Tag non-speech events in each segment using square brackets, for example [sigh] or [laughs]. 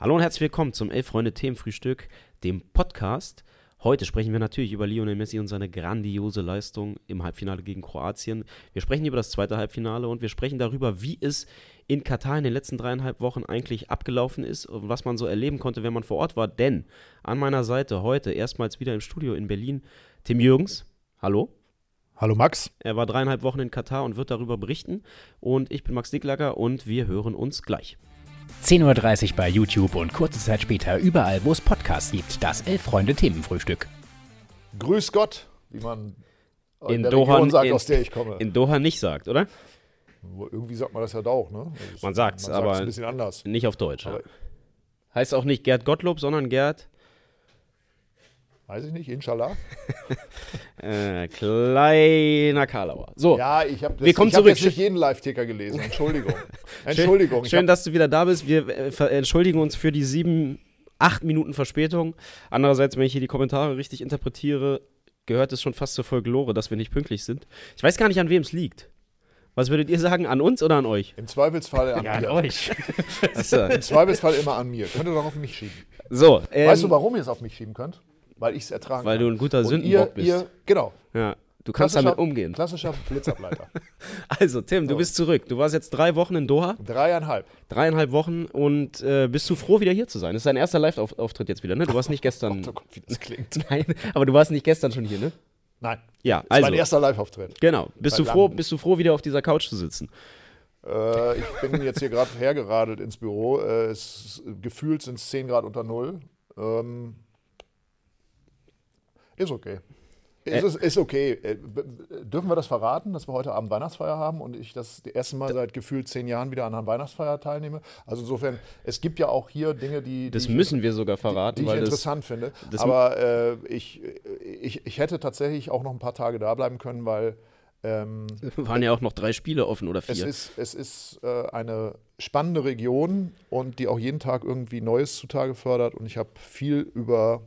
Hallo und herzlich willkommen zum Elf Freunde Themenfrühstück, dem Podcast. Heute sprechen wir natürlich über Lionel Messi und seine grandiose Leistung im Halbfinale gegen Kroatien. Wir sprechen über das zweite Halbfinale und wir sprechen darüber, wie es in Katar in den letzten dreieinhalb Wochen eigentlich abgelaufen ist und was man so erleben konnte, wenn man vor Ort war. Denn an meiner Seite heute erstmals wieder im Studio in Berlin Tim Jürgens. Hallo. Hallo Max. Er war dreieinhalb Wochen in Katar und wird darüber berichten. Und ich bin Max Dicklacker und wir hören uns gleich. 10.30 Uhr bei YouTube und kurze Zeit später überall, wo es Podcasts gibt. Das Elf-Freunde-Themenfrühstück. Grüß Gott, wie man in, In der Doha, Region sagt, in, aus der ich komme. in Doha nicht sagt, oder? Wo- Irgendwie sagt man das ja da auch, ne? Also Man sagt's, man aber- ein bisschen anders. Nicht auf Deutsch. Ja. Heißt auch nicht Gerd Gottlob, sondern Gerd Weiß ich nicht, inshallah. [laughs] äh, Kleiner Karlauer. So, Ja, ich habe Wir kommen ich hab zurück. jetzt nicht jeden Live-Ticker gelesen. Entschuldigung. [laughs] Entschuldigung. schön, hab, dass du wieder da bist. Wir äh, entschuldigen uns für die sieben, acht Minuten Verspätung. Andererseits, wenn ich hier die Kommentare richtig interpretiere, gehört es schon fast zur Folklore, dass wir nicht pünktlich sind. Ich weiß gar nicht, an wem es liegt. Was würdet ihr sagen, an uns oder an euch? Im Zweifelsfall an Ja, an euch. [laughs] Im Zweifelsfall immer an mir. Könnt ihr doch auf mich schieben. so ähm, weißt du, warum ihr es auf mich schieben könnt? Weil ich es ertragen Weil kann. du ein guter Und Sündenbock ihr, bist. Ihr, genau. ja, du kannst damit umgehen. Klassischer Blitzableiter. [laughs] Also, Tim, du So. bist zurück. Du warst jetzt drei Wochen in Doha, Dreieinhalb. dreieinhalb Wochen und äh, bist du froh, wieder hier zu sein? Das ist dein erster Live-Auftritt jetzt wieder, ne? Du warst nicht gestern. Oh Gott, wie das klingt. [laughs] Nein, aber du warst nicht gestern schon hier, ne? Nein. Ja, Das ist also. mein erster Live-Auftritt. Genau. Bist du, froh, bist du froh, wieder auf dieser Couch zu sitzen? Äh, ich bin jetzt hier gerade hergeradelt ins Büro. Äh, es, gefühlt sind es 10 Grad unter Null. Ähm, ist okay. Ist, es- ist okay. Äh, Dürfen wir das verraten, dass wir heute Abend Weihnachtsfeier haben und ich das erste Mal seit gefühlt zehn Jahren wieder an einer Weihnachtsfeier teilnehme? Also insofern, es gibt ja auch hier Dinge, die, Das die, müssen wir sogar die, verraten, die ich weil das, interessant finde. das- Aber äh, ich, ich, ich hätte tatsächlich auch noch ein paar Tage da bleiben können, weil ähm, [laughs] waren ja auch noch drei Spiele offen oder es vier. ist, es ist äh, eine spannende Region und die auch jeden Tag irgendwie Neues zutage fördert. Und ich habe viel über,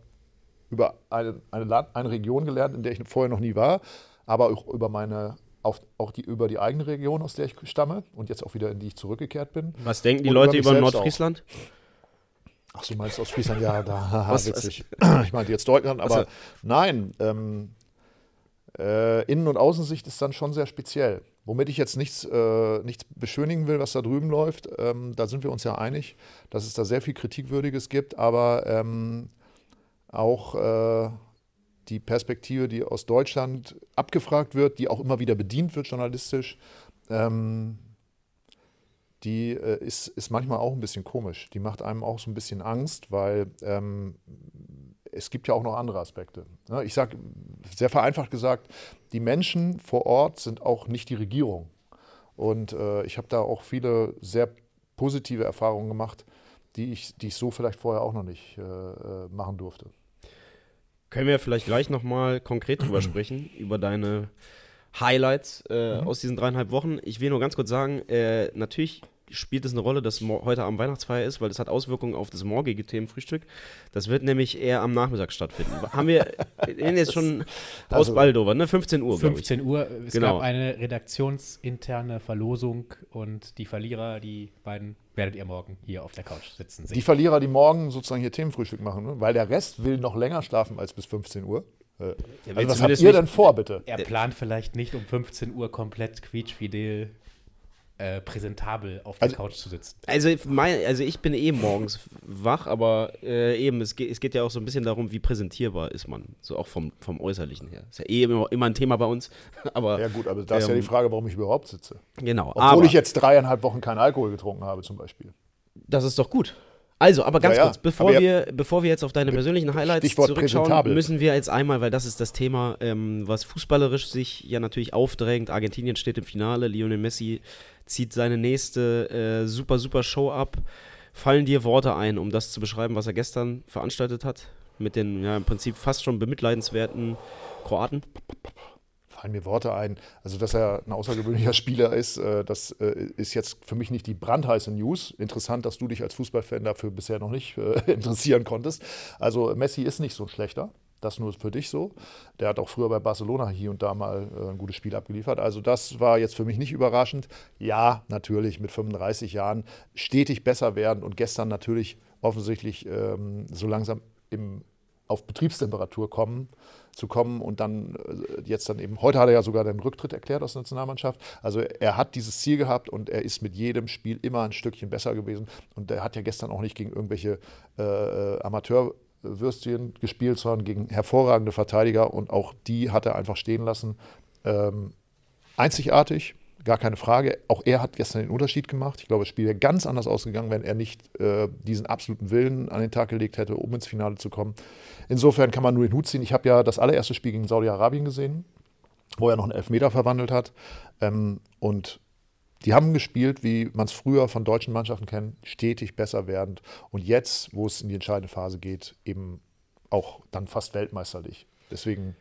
über eine, eine, Land, eine Region gelernt, in der ich vorher noch nie war, aber auch über meine auf, auch die, über die eigene Region, aus der ich stamme und jetzt auch wieder in die ich zurückgekehrt bin. Was denken die und Leute über über Nordfriesland? Ach, du meinst aus Friesland? Ja, da, [laughs] haha, Was- witzig. Ich meinte jetzt Deutschland, aber Also- nein, ähm, äh, Innen- und Außensicht ist dann schon sehr speziell. Womit ich jetzt nichts, äh, nichts beschönigen will, was da drüben läuft, ähm, da sind wir uns ja einig, dass es da sehr viel Kritikwürdiges gibt, aber ähm, auch äh, die Perspektive, die aus Deutschland abgefragt wird, die auch immer wieder bedient wird journalistisch, ähm, die äh, ist, ist manchmal auch ein bisschen komisch. Die macht einem auch so ein bisschen Angst, weil ähm, es gibt ja auch noch andere Aspekte. Ne? Ich sage, sehr vereinfacht gesagt, die Menschen vor Ort sind auch nicht die Regierung. Und äh, ich habe da auch viele sehr positive Erfahrungen gemacht, die ich, die ich so vielleicht vorher auch noch nicht äh, äh, machen durfte. Können wir vielleicht gleich nochmal konkret drüber [clears throat] sprechen, über deine Highlights äh, Mhm. aus diesen dreieinhalb Wochen. Ich will nur ganz kurz sagen, äh, natürlich spielt es eine Rolle, dass heute Abend Weihnachtsfeier ist, weil das hat Auswirkungen auf das morgige Themenfrühstück. Das wird nämlich eher am Nachmittag stattfinden. Haben wir [laughs] wir sind jetzt schon aus also- Baldover, ne? 15 Uhr, glaube ich. 15 Uhr. Es Genau. gab eine redaktionsinterne Verlosung und die Verlierer, die beiden, werdet ihr morgen hier auf der Couch sitzen. Die sehen. Verlierer, die morgen sozusagen hier Themenfrühstück machen, ne? weil der Rest will noch länger schlafen als bis 15 Uhr. Äh, also was du habt das ihr nicht- denn vor, bitte? er plant vielleicht nicht um 15 Uhr komplett quietschfidel äh, präsentabel auf der Also- Couch zu sitzen. Also, mein, also ich bin eh morgens wach, aber äh, eben, es geht, es geht ja auch so ein bisschen darum, wie präsentierbar ist man. So auch vom, vom Äußerlichen her. Ist ja eh immer, immer ein Thema bei uns. [laughs] Aber Ja gut, aber da ist ja Ähm, die Frage, warum ich überhaupt sitze. genau. Obwohl aber ich jetzt dreieinhalb Wochen keinen Alkohol getrunken habe zum Beispiel. das ist doch gut. Also, aber ganz Ja, ja. kurz, bevor Aber wir, bevor wir jetzt auf deine persönlichen Highlights Stichwort zurückschauen, müssen wir jetzt einmal, weil das ist das Thema, ähm, was fußballerisch sich ja natürlich aufdrängt. Argentinien steht im Finale, Lionel Messi zieht seine nächste äh, super, super Show ab. Fallen dir Worte ein, um das zu beschreiben, was er gestern veranstaltet hat? Mit den ja, im Prinzip fast schon bemitleidenswerten Kroaten? Fallen mir Worte ein. Also, dass er ein außergewöhnlicher [laughs] Spieler ist, äh, das äh, ist jetzt für mich nicht die brandheiße News. Interessant, dass du dich als Fußballfan dafür bisher noch nicht äh, [laughs] interessieren konntest. Also, Messi ist nicht so ein schlechter. Das nur für dich so. Der hat auch früher bei Barcelona hier und da mal äh, ein gutes Spiel abgeliefert. Also das war jetzt für mich nicht überraschend. Ja, natürlich mit 35 Jahren stetig besser werden und gestern natürlich offensichtlich ähm, so langsam im, auf Betriebstemperatur kommen, zu kommen und dann äh, jetzt dann eben, heute hat er ja sogar den Rücktritt erklärt aus der Nationalmannschaft. Also er hat dieses Ziel gehabt und er ist mit jedem Spiel immer ein Stückchen besser gewesen. Und er hat ja gestern auch nicht gegen irgendwelche äh, Amateurwürstchen gespielt, sondern gegen hervorragende Verteidiger und auch die hat er einfach stehen lassen. Ähm, einzigartig, gar keine Frage. Auch er hat gestern den Unterschied gemacht. Ich glaube, das Spiel wäre ganz anders ausgegangen, wenn er nicht äh, diesen absoluten Willen an den Tag gelegt hätte, um ins Finale zu kommen. Insofern kann man nur den Hut ziehen. Ich habe ja das allererste Spiel gegen Saudi-Arabien gesehen, wo er noch einen Elfmeter verwandelt hat. Ähm, und die haben gespielt, wie man es früher von deutschen Mannschaften kennt, stetig besser werdend. Und jetzt, wo es in die entscheidende Phase geht, eben auch dann fast weltmeisterlich. Deswegen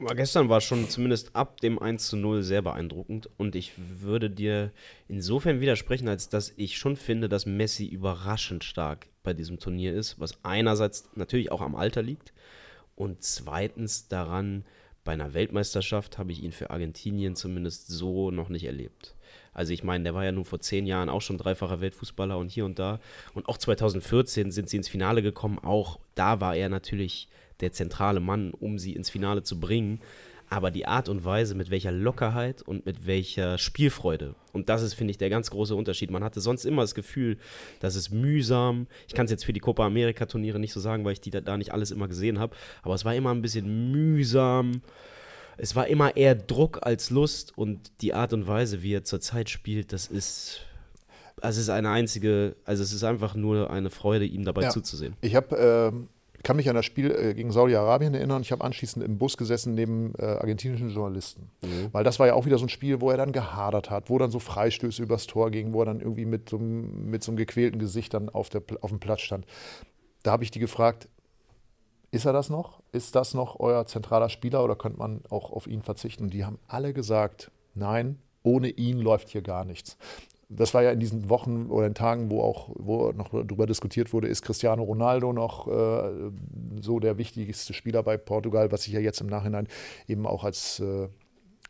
aber gestern war schon zumindest ab dem 1 zu 0 sehr beeindruckend und ich würde dir insofern widersprechen, als dass ich schon finde, dass Messi überraschend stark bei diesem Turnier ist, was einerseits natürlich auch am Alter liegt und zweitens daran, bei einer Weltmeisterschaft habe ich ihn für Argentinien zumindest so noch nicht erlebt. Also ich meine, der war ja nun vor zehn Jahren auch schon dreifacher Weltfußballer und hier und da. Und auch 2014 sind sie ins Finale gekommen. Auch da war er natürlich der zentrale Mann, um sie ins Finale zu bringen. Aber die Art und Weise, mit welcher Lockerheit und mit welcher Spielfreude. Und das ist, finde ich, der ganz große Unterschied. Man hatte sonst immer das Gefühl, dass es mühsam. Ich kann es jetzt für die Copa America Turniere nicht so sagen, weil ich die da, da nicht alles immer gesehen habe. Aber es war immer ein bisschen mühsam. Es war immer eher Druck als Lust. Und die Art und Weise, wie er zurzeit spielt, das ist also es ist eine einzige, also es ist einfach nur eine Freude, ihm dabei ja. zuzusehen. Ich habe ähm, kann mich an das Spiel äh, gegen Saudi-Arabien erinnern. Ich habe anschließend im Bus gesessen neben äh, argentinischen Journalisten. Mhm. Weil das war ja auch wieder so ein Spiel, wo er dann gehadert hat, wo dann so Freistöße übers Tor gingen, wo er dann irgendwie mit so, mit so einem gequälten Gesicht dann auf, der, auf dem Platz stand. Da habe ich die gefragt, ist er das noch? Ist das noch euer zentraler Spieler oder könnte man auch auf ihn verzichten? Und die haben alle gesagt, nein, ohne ihn läuft hier gar nichts das war ja in diesen Wochen oder in Tagen, wo auch wo noch darüber diskutiert wurde, ist Cristiano Ronaldo noch äh, so der wichtigste Spieler bei Portugal, was sich ja jetzt im Nachhinein eben auch als, äh,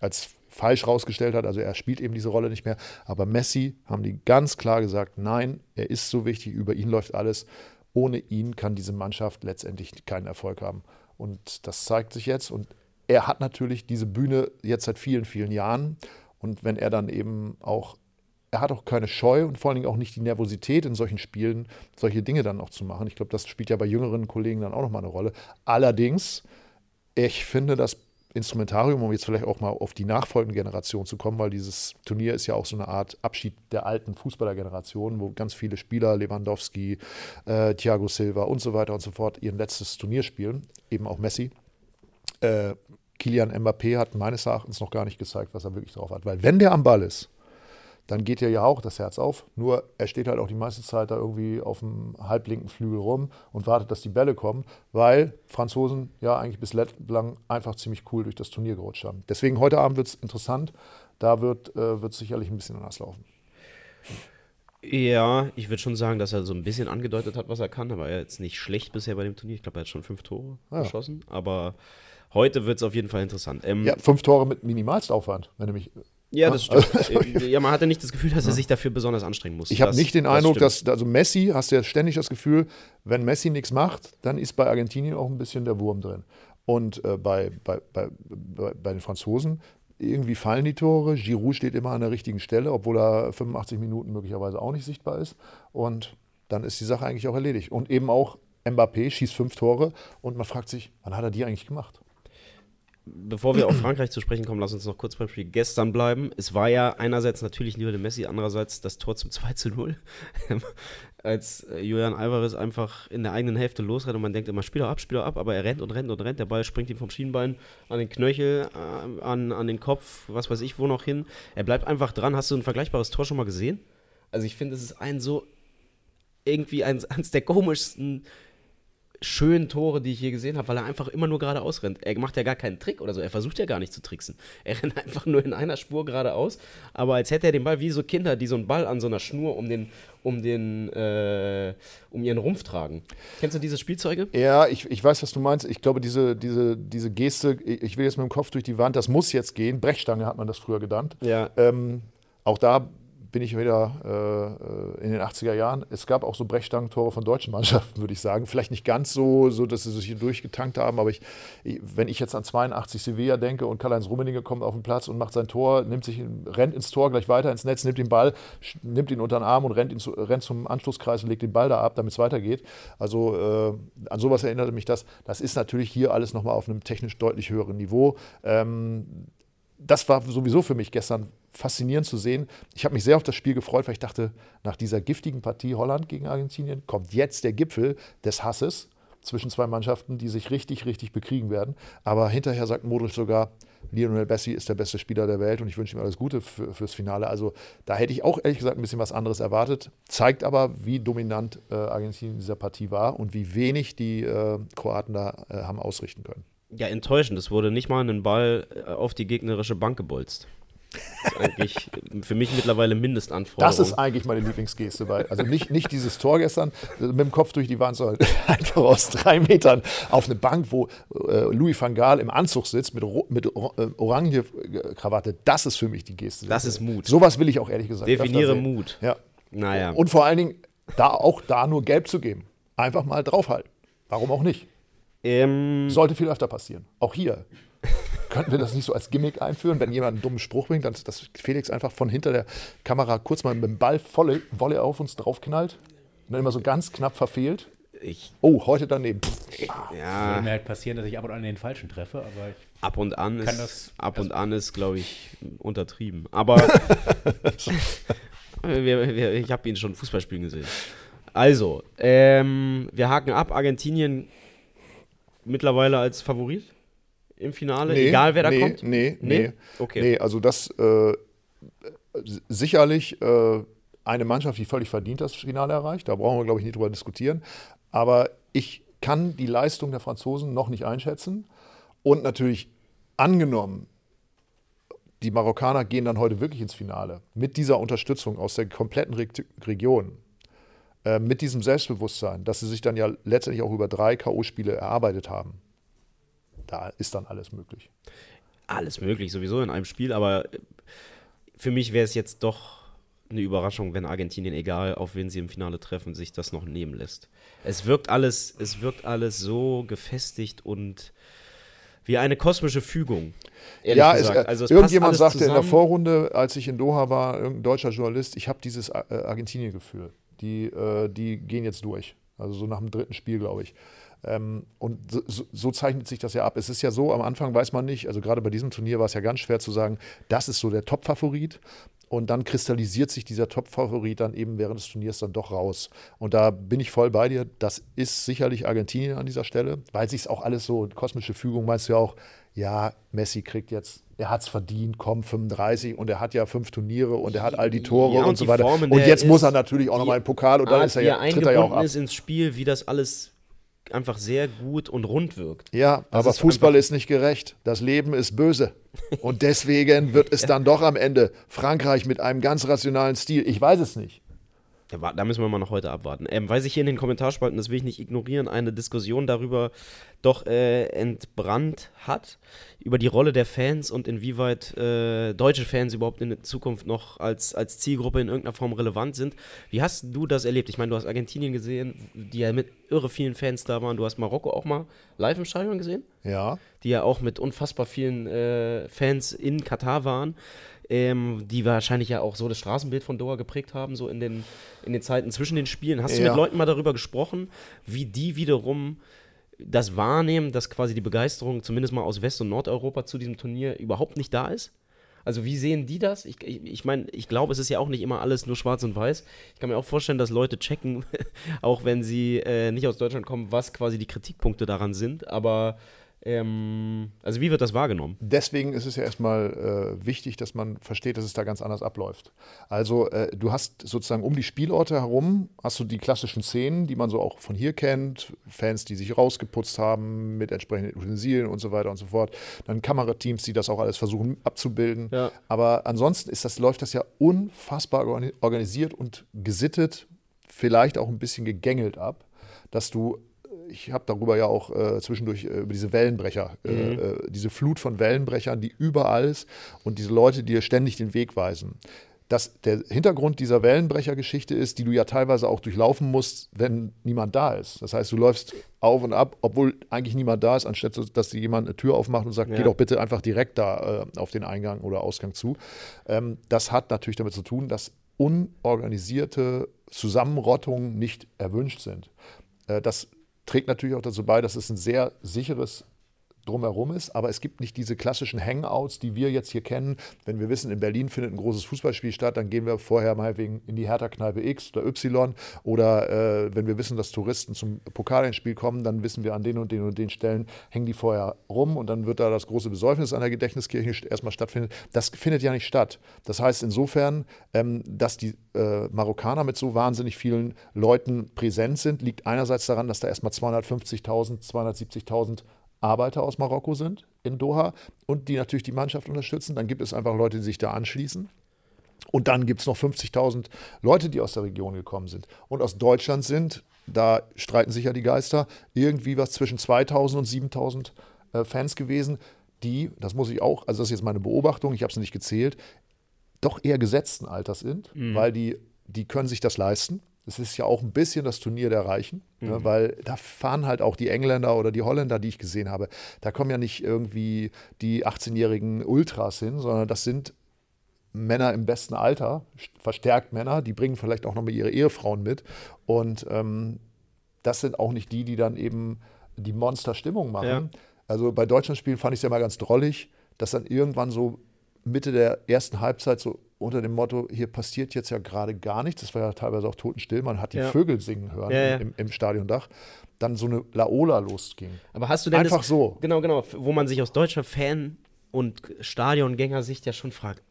als falsch rausgestellt hat. Also er spielt eben diese Rolle nicht mehr. Aber Messi haben die ganz klar gesagt, nein, er ist so wichtig, über ihn läuft alles. Ohne ihn kann diese Mannschaft letztendlich keinen Erfolg haben. Und das zeigt sich jetzt. Und er hat natürlich diese Bühne jetzt seit vielen, vielen Jahren. Und wenn er dann eben auch er hat auch keine Scheu und vor allen Dingen auch nicht die Nervosität in solchen Spielen, solche Dinge dann auch zu machen. Ich glaube, das spielt ja bei jüngeren Kollegen dann auch nochmal eine Rolle. Allerdings, ich finde das Instrumentarium, um jetzt vielleicht auch mal auf die nachfolgende Generation zu kommen, weil dieses Turnier ist ja auch so eine Art Abschied der alten Fußballergeneration, wo ganz viele Spieler, Lewandowski, äh, Thiago Silva und so weiter und so fort, ihr letztes Turnier spielen, eben auch Messi. Äh, Kilian Mbappé hat meines Erachtens noch gar nicht gezeigt, was er wirklich drauf hat, weil wenn der am Ball ist, dann geht dir ja auch das Herz auf. Nur er steht halt auch die meiste Zeit da irgendwie auf dem halblinken Flügel rum und wartet, dass die Bälle kommen, weil Franzosen ja eigentlich bislang einfach ziemlich cool durch das Turnier gerutscht haben. Deswegen heute Abend wird es interessant. Da wird es äh, sicherlich ein bisschen anders laufen. Ja, ich würde schon sagen, dass er so ein bisschen angedeutet hat, was er kann, aber er jetzt nicht schlecht bisher bei dem Turnier. Ich glaube, er hat schon fünf Tore ja. geschossen, aber heute wird es auf jeden Fall interessant. Ähm, ja, fünf Tore mit Minimalstaufwand, wenn du mich ja, das stimmt. [laughs] ja, man hatte nicht das Gefühl, dass er sich dafür besonders anstrengen muss. Ich habe nicht den Eindruck, das dass, also Messi, hast du ja ständig das Gefühl, wenn Messi nichts macht, dann ist bei Argentinien auch ein bisschen der Wurm drin. Und äh, bei, bei, bei, bei den Franzosen, irgendwie fallen die Tore. Giroud steht immer an der richtigen Stelle, obwohl er 85 Minuten möglicherweise auch nicht sichtbar ist. Und dann ist die Sache eigentlich auch erledigt. Und eben auch Mbappé schießt fünf Tore und man fragt sich, wann hat er die eigentlich gemacht? Bevor wir auf Frankreich zu sprechen kommen, lass uns noch kurz beim Spiel gestern bleiben. Es war ja einerseits natürlich Lionel Messi, andererseits das Tor zum [laughs] 2 zu 0. Als äh, Julian Alvarez einfach in der eigenen Hälfte losrennt und man denkt immer, spiel doch ab, spiel doch ab, aber er rennt und rennt und rennt. Der Ball springt ihm vom Schienbein an den Knöchel, äh, an, an den Kopf, was weiß ich wo noch hin. Er bleibt einfach dran. Hast du ein vergleichbares Tor schon mal gesehen? Also ich finde, es ist ein so irgendwie eins, eins der komischsten schönen Tore, die ich je gesehen habe, weil er einfach immer nur geradeaus rennt. Er macht ja gar keinen Trick oder so. Er versucht ja gar nicht zu tricksen. Er [laughs] rennt einfach nur in einer Spur geradeaus, aber als hätte er den Ball wie so Kinder, die so einen Ball an so einer Schnur um den, um den, äh, um ihren Rumpf tragen. Kennst du diese Spielzeuge? Ja, ich, ich weiß, was du meinst. Ich glaube, diese, diese, diese Geste, ich will jetzt mit dem Kopf durch die Wand, das muss jetzt gehen. Brechstange hat man das früher genannt. Ja. Ähm, auch da bin ich wieder äh, in den 80er Jahren. Es gab auch so Brechstangentore von deutschen Mannschaften, würde ich sagen. Vielleicht nicht ganz so, so dass sie sich hier durchgetankt haben, aber ich, wenn ich jetzt an 82 Sevilla denke und Karl-Heinz Rummenigge kommt auf den Platz und macht sein Tor, nimmt sich, rennt ins Tor, gleich weiter ins Netz, nimmt den Ball, nimmt ihn unter den Arm und rennt, ihn zu, rennt zum Anschlusskreis und legt den Ball da ab, damit es weitergeht. Also äh, an sowas erinnerte mich das. Das ist natürlich hier alles nochmal auf einem technisch deutlich höheren Niveau. Ähm, das war sowieso für mich gestern faszinierend zu sehen. Ich habe mich sehr auf das Spiel gefreut, weil ich dachte, nach dieser giftigen Partie Holland gegen Argentinien kommt jetzt der Gipfel des Hasses zwischen zwei Mannschaften, die sich richtig, richtig bekriegen werden. Aber hinterher sagt Modric sogar, Lionel Messi ist der beste Spieler der Welt und ich wünsche ihm alles Gute für, fürs Finale. Also da hätte ich auch ehrlich gesagt ein bisschen was anderes erwartet. Zeigt aber, wie dominant äh, Argentinien in dieser Partie war und wie wenig die äh, Kroaten da äh, haben ausrichten können. Ja, enttäuschend. Es wurde nicht mal ein Ball äh, auf die gegnerische Bank gebolzt. Das ist eigentlich [laughs] für mich mittlerweile Mindestanforderung. Das ist eigentlich meine Lieblingsgeste. Bei, also nicht, nicht dieses Tor gestern mit dem Kopf durch die Wand, sondern [laughs] einfach aus drei Metern auf eine Bank, wo äh, Louis van Gaal im Anzug sitzt mit, mit äh, Orange-Krawatte. Das ist für mich die Geste. Das ist Mut. Sowas will ich auch ehrlich gesagt. Definiere Mut. Ja. Naja. Und vor allen Dingen da auch da nur gelb zu geben. Einfach mal draufhalten. Warum auch nicht? Ähm, Sollte viel öfter passieren. Auch hier. [laughs] Könnten wir das nicht so als Gimmick einführen, wenn jemand einen dummen Spruch bringt, dann, dass Felix einfach von hinter der Kamera kurz mal mit dem Ball volle Wolle auf uns draufknallt und dann immer so ganz knapp verfehlt? ich, Oh, heute daneben. Würde ja, mir halt passieren, dass ich ab und an den falschen treffe, aber ich, ab und an Kann ist, das- ab und an ist, glaube ich, untertrieben. Aber [laughs] wir, wir, ich habe ihn schon Fußball spielen gesehen. Also, ähm, wir haken ab. Argentinien mittlerweile als Favorit im Finale, egal wer da nee, kommt. Nee, Nee? nee. Okay. Nee, also das äh, sicherlich äh, eine Mannschaft, die völlig verdient das Finale erreicht. Da brauchen wir, glaube ich, nicht drüber diskutieren. Aber ich kann die Leistung der Franzosen noch nicht einschätzen. Und natürlich angenommen, die Marokkaner gehen dann heute wirklich ins Finale mit dieser Unterstützung aus der kompletten Re Region, äh, mit diesem Selbstbewusstsein, dass sie sich dann ja letztendlich auch über drei K.O.-Spiele erarbeitet haben. Da ist dann alles möglich. Alles möglich, sowieso in einem Spiel, aber für mich wäre es jetzt doch eine Überraschung, wenn Argentinien, egal auf wen sie im Finale treffen, sich das noch nehmen lässt. Es wirkt alles, es wirkt alles so gefestigt und wie eine kosmische Fügung. Ja, es, äh, also es irgendjemand sagte in der zusammen. Vorrunde, als ich in Doha war, irgendein deutscher Journalist, ich habe dieses äh, Argentinien-Gefühl. Die, äh, die gehen jetzt durch. Also so nach dem dritten Spiel, glaube ich. Ähm, und so, so, zeichnet sich das ja ab. Es ist ja so, am Anfang weiß man nicht, also gerade bei diesem Turnier war es ja ganz schwer zu sagen, das ist so der Top-Favorit. Und dann kristallisiert sich dieser Top-Favorit dann eben während des Turniers dann doch raus. Und da bin ich voll bei dir. Das ist sicherlich Argentinien an dieser Stelle, weil sich auch alles so, kosmische Fügung meinst du ja auch, ja, Messi kriegt jetzt, er hat es verdient, komm, 35 und er hat ja fünf Turniere und er hat all die Tore Ja, und und so die weiter. Form, in und jetzt muss er natürlich auch nochmal im Pokal und dann ist er ja, tritt er ja auch ab. ist ins Spiel, wie das alles einfach sehr gut und rund wirkt. Ja, Das aber ist Fußball ist nicht gerecht. Das Leben ist böse. Und deswegen wird es [laughs] dann doch am Ende Frankreich mit einem ganz rationalen Stil. Ich weiß es nicht. Da müssen wir mal noch heute abwarten. Ähm, weil sich hier in den Kommentarspalten, das will ich nicht ignorieren, eine Diskussion darüber doch äh, entbrannt hat, über die Rolle der Fans und inwieweit äh, deutsche Fans überhaupt in der Zukunft noch als, als Zielgruppe in irgendeiner Form relevant sind. Wie hast du das erlebt? Ich meine, du hast Argentinien gesehen, die ja mit irre vielen Fans da waren. Du hast Marokko auch mal live im Stadion gesehen? Ja. die ja auch mit unfassbar vielen äh, Fans in Katar waren, ähm, die wahrscheinlich ja auch so das Straßenbild von Doha geprägt haben, so in den, in den Zeiten zwischen den Spielen. Hast du Ja. mit Leuten mal darüber gesprochen, wie die wiederum das wahrnehmen, dass quasi die Begeisterung zumindest mal aus West- und Nordeuropa zu diesem Turnier überhaupt nicht da ist? Also wie sehen die das? Ich, ich, ich meine, ich glaube, es ist ja auch nicht immer alles nur schwarz und weiß. Ich kann mir auch vorstellen, dass Leute checken, [laughs] auch wenn sie äh, nicht aus Deutschland kommen, was quasi die Kritikpunkte daran sind. Aber ähm, also wie wird das wahrgenommen? Deswegen ist es ja erstmal äh, wichtig, dass man versteht, dass es da ganz anders abläuft. Also äh, du hast sozusagen um die Spielorte herum, hast du die klassischen Szenen, die man so auch von hier kennt, Fans, die sich rausgeputzt haben mit entsprechenden Utensilien und so weiter und so fort. Dann Kamerateams, die das auch alles versuchen abzubilden. Ja. Aber ansonsten ist das, läuft das ja unfassbar organi- organisiert und gesittet, vielleicht auch ein bisschen gegängelt ab, dass du ich habe darüber ja auch äh, zwischendurch äh, über diese Wellenbrecher, äh, äh, diese Flut von Wellenbrechern, die überall ist und diese Leute, die dir ständig den Weg weisen. dass der Hintergrund dieser Wellenbrechergeschichte ist, die du ja teilweise auch durchlaufen musst, wenn niemand da ist. Das heißt, du läufst auf und ab, obwohl eigentlich niemand da ist, anstatt dass dir jemand eine Tür aufmacht und sagt, ja. geh doch bitte einfach direkt da äh, auf den Eingang oder Ausgang zu. Ähm, das hat natürlich damit zu tun, dass unorganisierte Zusammenrottungen nicht erwünscht sind. Äh, das trägt natürlich auch dazu bei, dass es ein sehr sicheres drumherum ist, aber es gibt nicht diese klassischen Hangouts, die wir jetzt hier kennen. Wenn wir wissen, in Berlin findet ein großes Fußballspiel statt, dann gehen wir vorher mal wegen in die Hertha-Kneipe X oder Y oder äh, wenn wir wissen, dass Touristen zum Pokalspiel kommen, dann wissen wir an den und den und den Stellen hängen die vorher rum und dann wird da das große Besäufnis an der Gedächtniskirche erstmal stattfinden. Das findet ja nicht statt. Das heißt insofern, ähm, dass die äh, Marokkaner mit so wahnsinnig vielen Leuten präsent sind, liegt einerseits daran, dass da erstmal 250.000, 270.000 Arbeiter aus Marokko sind in Doha und die natürlich die Mannschaft unterstützen. Dann gibt es einfach Leute, die sich da anschließen. Und dann gibt es noch 50.000 Leute, die aus der Region gekommen sind und aus Deutschland sind. Da streiten sich ja die Geister. Irgendwie was zwischen 2.000 und 7.000 äh, Fans gewesen, die, das muss ich auch, also das ist jetzt meine Beobachtung, ich habe es nicht gezählt, doch eher gesetzten Alters sind, mhm. weil die, die können sich das leisten. Es ist ja auch ein bisschen das Turnier der Reichen, ne, mhm. ne, weil da fahren halt auch die Engländer oder die Holländer, die ich gesehen habe. Da kommen ja nicht irgendwie die 18-jährigen Ultras hin, sondern das sind Männer im besten Alter, verstärkt Männer, die bringen vielleicht auch nochmal ihre Ehefrauen mit. Und ähm, das sind auch nicht die, die dann eben die Monsterstimmung machen. Ja. Also bei Deutschlandspielen fand ich es ja mal ganz drollig, dass dann irgendwann so Mitte der ersten Halbzeit so unter dem Motto, hier passiert jetzt ja gerade gar nichts, das war ja teilweise auch totenstill, man hat die ja. Vögel singen hören ja, ja. Im, im Stadiondach, dann so eine Laola losging. Aber hast du denn Einfach das, so. Genau, genau, wo man sich aus deutscher Fan- und Stadiongängersicht ja schon fragt,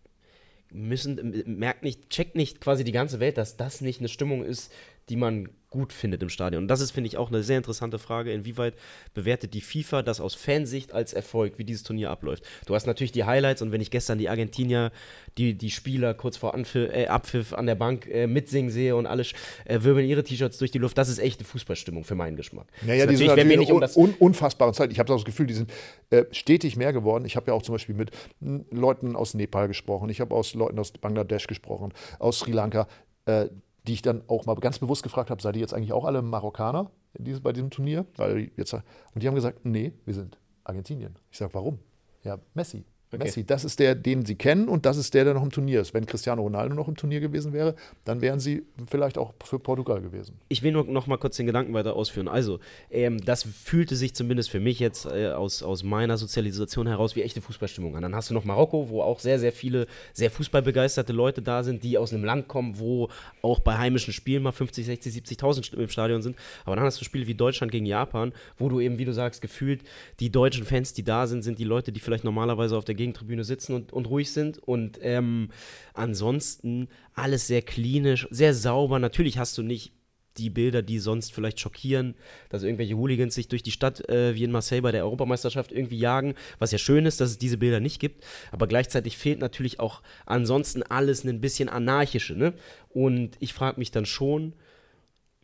müssen, merkt nicht, checkt nicht quasi die ganze Welt, dass das nicht eine Stimmung ist, die man gut findet im Stadion. Und das ist, finde ich, auch eine sehr interessante Frage. Inwieweit bewertet die FIFA das aus Fansicht als Erfolg, wie dieses Turnier abläuft? Du hast natürlich die Highlights und wenn ich gestern die Argentinier, die, die Spieler kurz vor Anpfiff, äh, Abpfiff an der Bank äh, mitsingen sehe und alle äh, wirbeln ihre T-Shirts durch die Luft, das ist echte Fußballstimmung für meinen Geschmack. Naja, die sind natürlich nicht um un unfassbare Zeit. Ich habe das Gefühl, die sind äh, stetig mehr geworden. Ich habe ja auch zum Beispiel mit Leuten aus Nepal gesprochen, ich habe aus Leuten aus Bangladesch gesprochen, aus Sri Lanka äh, die ich dann auch mal ganz bewusst gefragt habe, seid ihr jetzt eigentlich auch alle Marokkaner diesem, bei diesem Turnier? Weil jetzt, und die haben gesagt, nee, wir sind Argentinien. Ich sage, warum? Ja, Messi. Okay. Messi, das ist der, den sie kennen und das ist der, der noch im Turnier ist. Wenn Cristiano Ronaldo noch im Turnier gewesen wäre, dann wären sie vielleicht auch für Portugal gewesen. Ich will nur noch mal kurz den Gedanken weiter ausführen. Also, ähm, das fühlte sich zumindest für mich jetzt äh, aus, aus meiner Sozialisation heraus wie echte Fußballstimmung an. Dann hast du noch Marokko, wo auch sehr, sehr viele sehr fußballbegeisterte Leute da sind, die aus einem Land kommen, wo auch bei heimischen Spielen mal 50, 60, 70.000 im Stadion sind. Aber dann hast du Spiele wie Deutschland gegen Japan, wo du eben, wie du sagst, gefühlt die deutschen Fans, die da sind, sind die Leute, die vielleicht normalerweise auf der Gegentribüne sitzen und, und ruhig sind. Und ähm, ansonsten alles sehr klinisch, sehr sauber. Natürlich hast du nicht die Bilder, die sonst vielleicht schockieren, dass irgendwelche Hooligans sich durch die Stadt äh, wie in Marseille bei der Europameisterschaft irgendwie jagen, was ja schön ist, dass es diese Bilder nicht gibt, aber gleichzeitig fehlt natürlich auch ansonsten alles ein bisschen anarchische, ne? Und ich frage mich dann schon,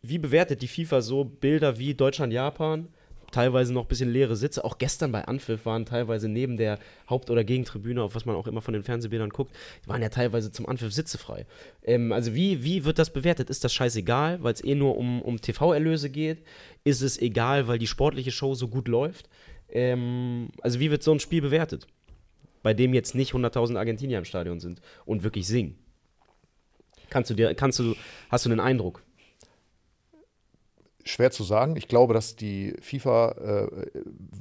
wie bewertet die FIFA so Bilder wie Deutschland-Japan? Teilweise noch ein bisschen leere Sitze. Auch gestern bei Anpfiff waren teilweise neben der Haupt- oder Gegentribüne, auf was man auch immer von den Fernsehbildern guckt, waren ja teilweise zum Anpfiff Sitze frei. Ähm, also wie, wie wird das bewertet? Ist das scheißegal, weil es eh nur um, um TV-Erlöse geht? Ist es egal, weil die sportliche Show so gut läuft? Ähm, also wie wird so ein Spiel bewertet? Bei dem jetzt nicht 100.000 Argentinier im Stadion sind und wirklich singen. Kannst du dir, kannst du, hast du einen Eindruck? Schwer zu sagen. Ich glaube, dass die FIFA, äh,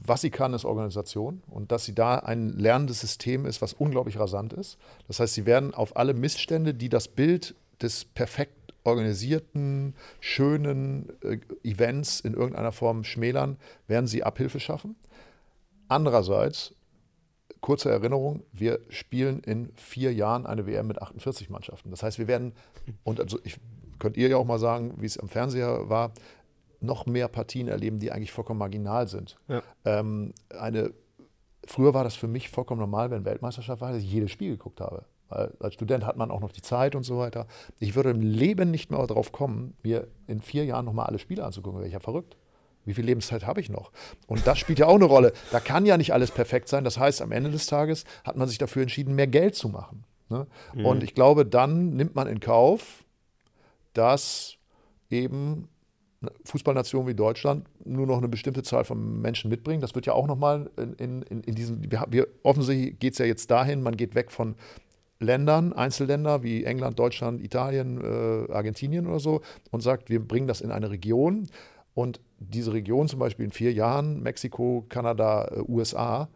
was sie kann, ist Organisation und dass sie da ein lernendes System ist, was unglaublich rasant ist. Das heißt, sie werden auf alle Missstände, die das Bild des perfekt organisierten, schönen äh, Events in irgendeiner Form schmälern, werden sie Abhilfe schaffen. Andererseits, kurze Erinnerung, wir spielen in vier Jahren eine WM mit 48 Mannschaften. Das heißt, wir werden, und also ich, könnt ihr ja auch mal sagen, wie es am Fernseher war, noch mehr Partien erleben, die eigentlich vollkommen marginal sind. Ja. Ähm, eine, früher war das für mich vollkommen normal, wenn Weltmeisterschaft war, dass ich jedes Spiel geguckt habe. Weil als Student hat man auch noch die Zeit und so weiter. Ich würde im Leben nicht mehr darauf kommen, mir in vier Jahren nochmal alle Spiele anzugucken. Wäre ich ja verrückt. Wie viel Lebenszeit habe ich noch? Und das spielt ja auch eine Rolle. Da kann ja nicht alles perfekt sein. Das heißt, am Ende des Tages hat man sich dafür entschieden, mehr Geld zu machen. Ne? Mhm. Und ich glaube, dann nimmt man in Kauf, dass eben Fußballnationen wie Deutschland nur noch eine bestimmte Zahl von Menschen mitbringen. Das wird ja auch nochmal in, in, in diesen, wir, wir, offensichtlich geht es ja jetzt dahin, man geht weg von Ländern, Einzelländer wie England, Deutschland, Italien, äh, Argentinien oder so und sagt, wir bringen das in eine Region und diese Region zum Beispiel in vier Jahren, Mexiko, Kanada, äh, USA,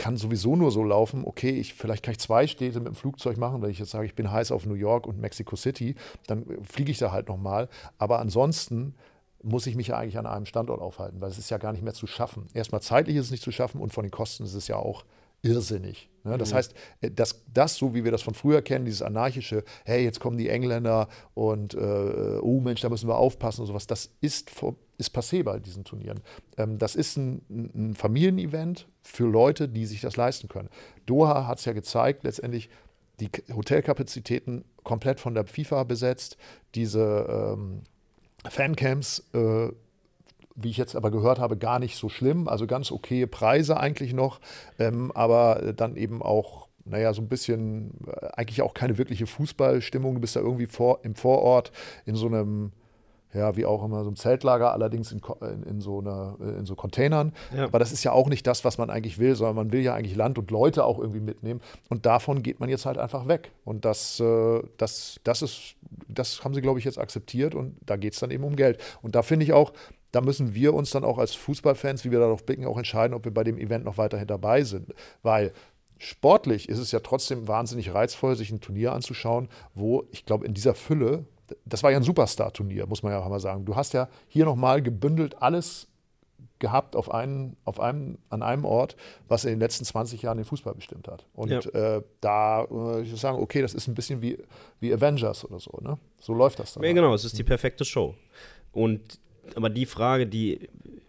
kann sowieso nur so laufen, okay, ich, vielleicht kann ich zwei Städte mit dem Flugzeug machen, wenn ich jetzt sage, ich bin heiß auf New York und Mexico City, dann fliege ich da halt nochmal. Aber ansonsten muss ich mich ja eigentlich an einem Standort aufhalten, weil es ist ja gar nicht mehr zu schaffen. Erstmal zeitlich ist es nicht zu schaffen und von den Kosten ist es ja auch irrsinnig. Ne? Das mhm. heißt, äh, das, das, so wie wir das von früher kennen, dieses anarchische, hey, jetzt kommen die Engländer und äh, oh Mensch, da müssen wir aufpassen und sowas, das ist, ist passé bei diesen Turnieren. Ähm, das ist ein, ein Familienevent für Leute, die sich das leisten können. Doha hat es ja gezeigt, letztendlich die Hotelkapazitäten komplett von der FIFA besetzt, diese ähm, Fancamps äh, wie ich jetzt aber gehört habe, gar nicht so schlimm. Also ganz okay Preise eigentlich noch, ähm, aber dann eben auch, naja, so ein bisschen, äh, eigentlich auch keine wirkliche Fußballstimmung. Du bist da irgendwie vor, im Vorort in so einem, ja, wie auch immer, so ein Zeltlager, allerdings in, in, in so, einer, in so Containern. Ja. Aber das ist ja auch nicht das, was man eigentlich will, sondern man will ja eigentlich Land und Leute auch irgendwie mitnehmen. Und davon geht man jetzt halt einfach weg. Und das, äh, das, das ist, das haben sie, glaube ich, jetzt akzeptiert und da geht es dann eben um Geld. Und da finde ich auch, da müssen wir uns dann auch als Fußballfans, wie wir darauf blicken, auch entscheiden, ob wir bei dem Event noch weiterhin dabei sind. Weil sportlich ist es ja trotzdem wahnsinnig reizvoll, sich ein Turnier anzuschauen, wo ich glaube, in dieser Fülle, das war ja ein Superstar-Turnier, muss man ja auch mal sagen. Du hast ja hier nochmal gebündelt alles gehabt auf einen, auf einem, an einem Ort, was in den letzten 20 Jahren den Fußball bestimmt hat. Und ja. äh, da äh, ich sagen, okay, das ist ein bisschen wie, wie Avengers oder so. Ne? So läuft das dann. Ja, genau, es ist die perfekte Show. Und aber die Frage, die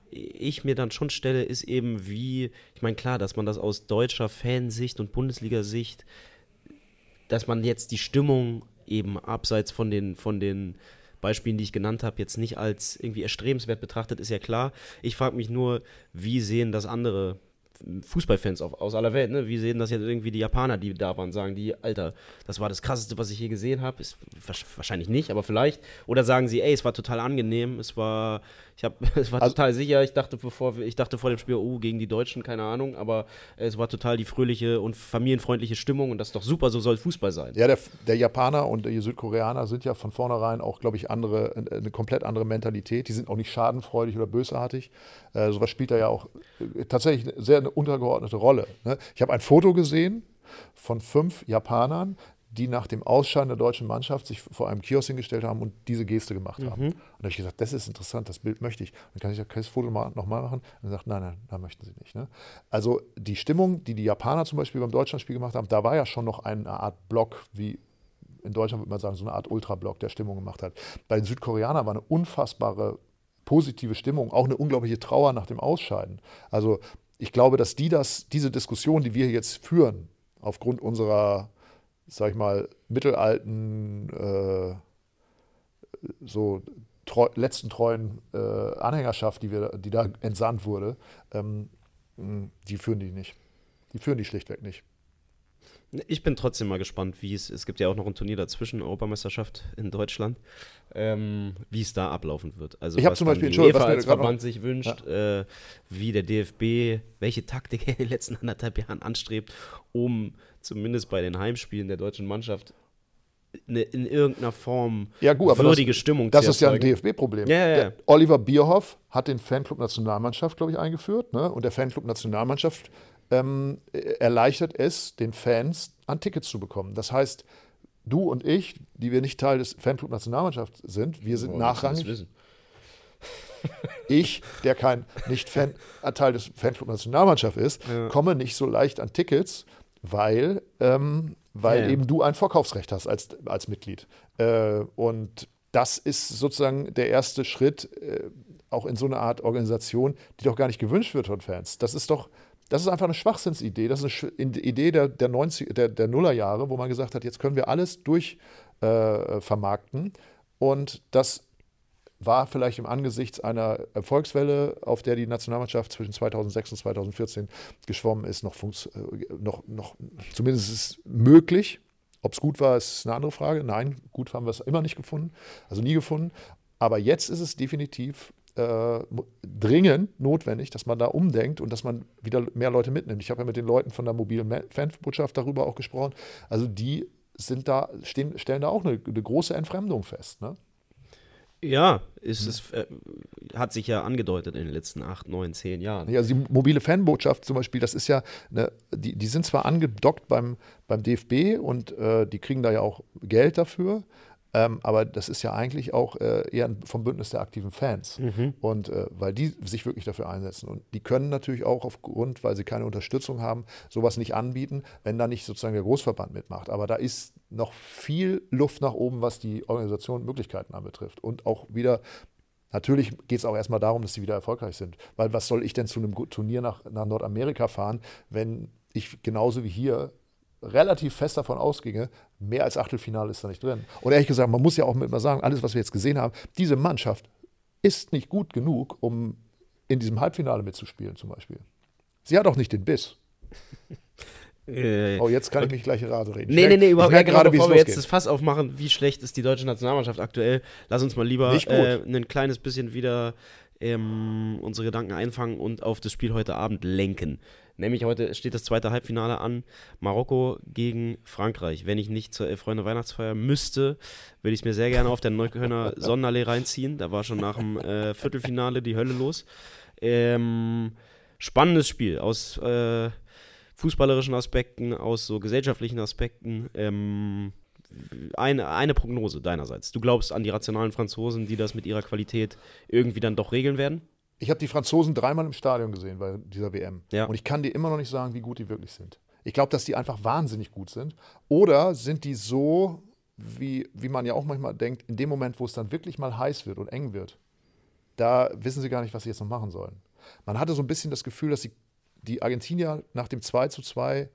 ich mir dann schon stelle, ist eben wie, ich meine, klar, dass man das aus deutscher Fansicht und Bundesliga-Sicht, dass man jetzt die Stimmung eben abseits von den, von den Beispielen, die ich genannt habe, jetzt nicht als irgendwie erstrebenswert betrachtet, ist ja klar. Ich frage mich nur, wie sehen das andere Fußballfans auf, aus aller Welt, ne? Wie sehen das jetzt irgendwie die Japaner, die da waren, sagen die, Alter, das war das krasseste, was ich je gesehen habe. Wahrscheinlich nicht, aber vielleicht. Oder sagen sie, ey, es war total angenehm, es war, ich habe, [laughs] es war also, total sicher. Ich dachte, bevor, ich dachte vor dem Spiel, oh, gegen die Deutschen, keine Ahnung, aber es war total die fröhliche und familienfreundliche Stimmung und das ist doch super, so soll Fußball sein. Ja, der, der Japaner und die Südkoreaner sind ja von vornherein auch, glaube ich, andere, eine komplett andere Mentalität. Die sind auch nicht schadenfreudig oder bösartig. Äh, sowas spielt da ja auch äh, tatsächlich sehr eine untergeordnete Rolle. Ne? Ich habe ein Foto gesehen von fünf Japanern, die nach dem Ausscheiden der deutschen Mannschaft sich vor einem Kiosk hingestellt haben und diese Geste gemacht mhm. haben. Und da habe ich gesagt, das ist interessant, das Bild möchte ich. Und dann kann ich, kann ich das Foto nochmal machen? Und er sagt, nein, nein, da möchten sie nicht. Ne? Also die Stimmung, die die Japaner zum Beispiel beim Deutschlandspiel gemacht haben, da war ja schon noch eine Art Block, wie in Deutschland würde man sagen, so eine Art Ultrablock, der Stimmung gemacht hat. Bei den Südkoreanern war eine unfassbare positive Stimmung, auch eine unglaubliche Trauer nach dem Ausscheiden. Also ich glaube, dass die das, diese Diskussion, die wir jetzt führen, aufgrund unserer sag ich mal, mittelalten, äh, so treu, letzten treuen äh, Anhängerschaft, die, wir, die da entsandt wurde, ähm, die führen die nicht. Die führen die schlichtweg nicht. Ich bin trotzdem mal gespannt, wie es, es gibt ja auch noch ein Turnier dazwischen, Europameisterschaft in Deutschland, ähm, wie es da ablaufen wird. Also ich habe zum Beispiel, die UEFA als Verband noch, sich wünscht, ja. äh, wie der DFB, welche Taktik er in den letzten anderthalb Jahren anstrebt, um zumindest bei den Heimspielen der deutschen Mannschaft eine, in irgendeiner Form ja, gut, würdige das, Stimmung das zu Das ist ja ein DFB-Problem. Ja, ja. Oliver Bierhoff hat den Fanclub Nationalmannschaft, glaube ich, eingeführt. Ne? Und der Fanclub Nationalmannschaft ähm, erleichtert es, den Fans an Tickets zu bekommen. Das heißt, du und ich, die wir nicht Teil des Fanclub Nationalmannschaft sind, wir sind oh, nachrangig. [laughs] ich, der kein nicht Fan, Teil des Fanclub Nationalmannschaft ist, komme nicht so leicht an Tickets, weil, ähm, weil ja. eben du ein Vorkaufsrecht hast als, als Mitglied. Äh, und das ist sozusagen der erste Schritt äh, auch in so eine Art Organisation, die doch gar nicht gewünscht wird von Fans. Das ist doch, das ist einfach eine Schwachsinnsidee. Das ist eine Idee der, der, 90, der, der Nullerjahre, wo man gesagt hat, jetzt können wir alles durchvermarkten. Äh, und das war vielleicht im Angesichts einer Erfolgswelle, auf der die Nationalmannschaft zwischen 2006 und 2014 geschwommen ist, noch, äh, noch, noch zumindest ist möglich. Ob es gut war, ist eine andere Frage. Nein, gut haben wir es immer nicht gefunden, also nie gefunden. Aber jetzt ist es definitiv äh, dringend notwendig, dass man da umdenkt und dass man wieder mehr Leute mitnimmt. Ich habe ja mit den Leuten von der mobilen Fanbotschaft darüber auch gesprochen. Also die sind da, stehen, stellen da auch eine, eine große Entfremdung fest. Ne? Ja, ist es, äh, hat sich ja angedeutet in den letzten acht, neun, zehn Jahren. Ja, also die mobile Fanbotschaft zum Beispiel, das ist ja, eine, die, die sind zwar angedockt beim, beim DFB und äh, die kriegen da ja auch Geld dafür, ähm, aber das ist ja eigentlich auch äh, eher vom Bündnis der aktiven Fans. Mhm. Und äh, weil die sich wirklich dafür einsetzen. Und die können natürlich auch aufgrund, weil sie keine Unterstützung haben, sowas nicht anbieten, wenn da nicht sozusagen der Großverband mitmacht. Aber da ist noch viel Luft nach oben, was die Organisation und Möglichkeiten anbetrifft. Und auch wieder Natürlich geht es auch erstmal darum, dass sie wieder erfolgreich sind. Weil was soll ich denn zu einem Turnier nach, nach Nordamerika fahren, wenn ich genauso wie hier relativ fest davon ausginge, mehr als Achtelfinale ist da nicht drin. Und ehrlich gesagt, man muss ja auch immer sagen, alles, was wir jetzt gesehen haben, diese Mannschaft ist nicht gut genug, um in diesem Halbfinale mitzuspielen, zum Beispiel. Sie hat auch nicht den Biss. [laughs] Äh, oh, jetzt kann ich mich gleich Rase reden. Nee, nee, nee, überhaupt nicht. Gerade, bevor wir jetzt das Fass aufmachen, wie schlecht ist die deutsche Nationalmannschaft aktuell, lass uns mal lieber äh, ein kleines bisschen wieder ähm, unsere Gedanken einfangen und auf das Spiel heute Abend lenken. Nämlich heute steht das zweite Halbfinale an. Marokko gegen Frankreich. Wenn ich nicht zur Freunde Weihnachtsfeier müsste, würde ich es mir sehr gerne auf der Neuköllner [laughs] Sonderlee reinziehen. Da war schon nach dem äh, Viertelfinale die Hölle los. Ähm, spannendes Spiel aus äh, fußballerischen Aspekten, aus so gesellschaftlichen Aspekten. Ähm, eine, eine Prognose deinerseits. Du glaubst an die rationalen Franzosen, die das mit ihrer Qualität irgendwie dann doch regeln werden? Ich habe die Franzosen dreimal im Stadion gesehen bei dieser WM. Ja. Und ich kann dir immer noch nicht sagen, wie gut die wirklich sind. Ich glaube, dass die einfach wahnsinnig gut sind. Oder sind die so, wie, wie man ja auch manchmal denkt, in dem Moment, wo es dann wirklich mal heiß wird und eng wird, da wissen sie gar nicht, was sie jetzt noch machen sollen. Man hatte so ein bisschen das Gefühl, dass die, die Argentinier nach dem 2 zu 2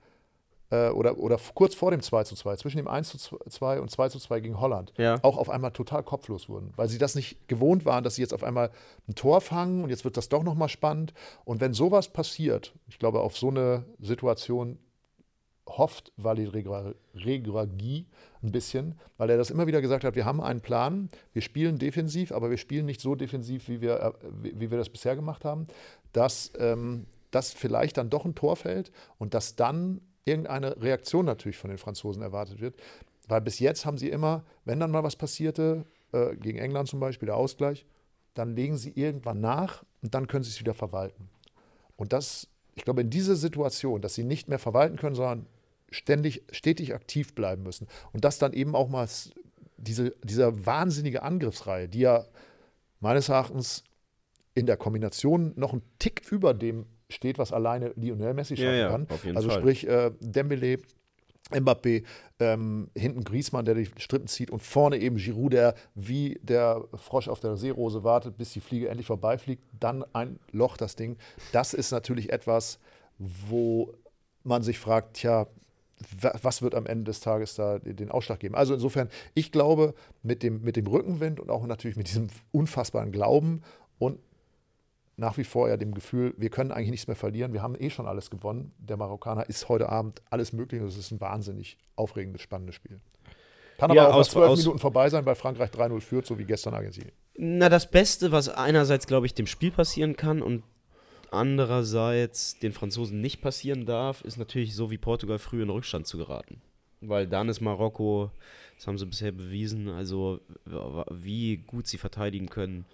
äh, oder, oder kurz vor dem 2 zu 2, zwischen dem 1 zu 2 und 2 zu 2 gegen Holland, ja. auch auf einmal total kopflos wurden, weil sie das nicht gewohnt waren, dass sie jetzt auf einmal ein Tor fangen und jetzt wird das doch nochmal spannend. Und wenn sowas passiert, ich glaube, auf so eine Situation hofft Walid Regragui ein bisschen, weil er das immer wieder gesagt hat, wir haben einen Plan, wir spielen defensiv, aber wir spielen nicht so defensiv, wie wir, äh, wie wir das bisher gemacht haben, dass ähm, das vielleicht dann doch ein Tor fällt und dass dann irgendeine Reaktion natürlich von den Franzosen erwartet wird. Weil bis jetzt haben sie immer, wenn dann mal was passierte, äh, gegen England zum Beispiel, der Ausgleich, dann legen sie irgendwann nach und dann können sie es wieder verwalten. Und das, ich glaube, in dieser Situation, dass sie nicht mehr verwalten können, sondern ständig, stetig aktiv bleiben müssen und das dann eben auch mal diese, dieser wahnsinnige Angriffsreihe, die ja meines Erachtens in der Kombination noch ein Tick über dem steht, was alleine Lionel Messi schaffen ja, ja, kann. also Fall. sprich äh, Dembele, Mbappé, ähm, hinten Griezmann, der die Strippen zieht und vorne eben Giroud, der wie der Frosch auf der Seerose wartet, bis die Fliege endlich vorbeifliegt, dann ein Loch, das Ding. Das ist natürlich etwas, wo man sich fragt, tja, was wird am Ende des Tages da den Ausschlag geben? Also insofern, ich glaube, mit dem, mit dem Rückenwind und auch natürlich mit diesem unfassbaren Glauben und nach wie vor ja dem Gefühl, wir können eigentlich nichts mehr verlieren, wir haben eh schon alles gewonnen. Der Marokkaner ist heute Abend alles möglich und es ist ein wahnsinnig aufregendes, spannendes Spiel. Kann aber ja, auch aus, zwölf Minuten vorbei sein, weil Frankreich 3-0 führt, so wie gestern Argentinien. Na, das Beste, was einerseits, glaube ich, dem Spiel passieren kann und andererseits den Franzosen nicht passieren darf, ist natürlich so wie Portugal früh in Rückstand zu geraten. Weil dann ist Marokko, das haben sie bisher bewiesen, also wie gut sie verteidigen können.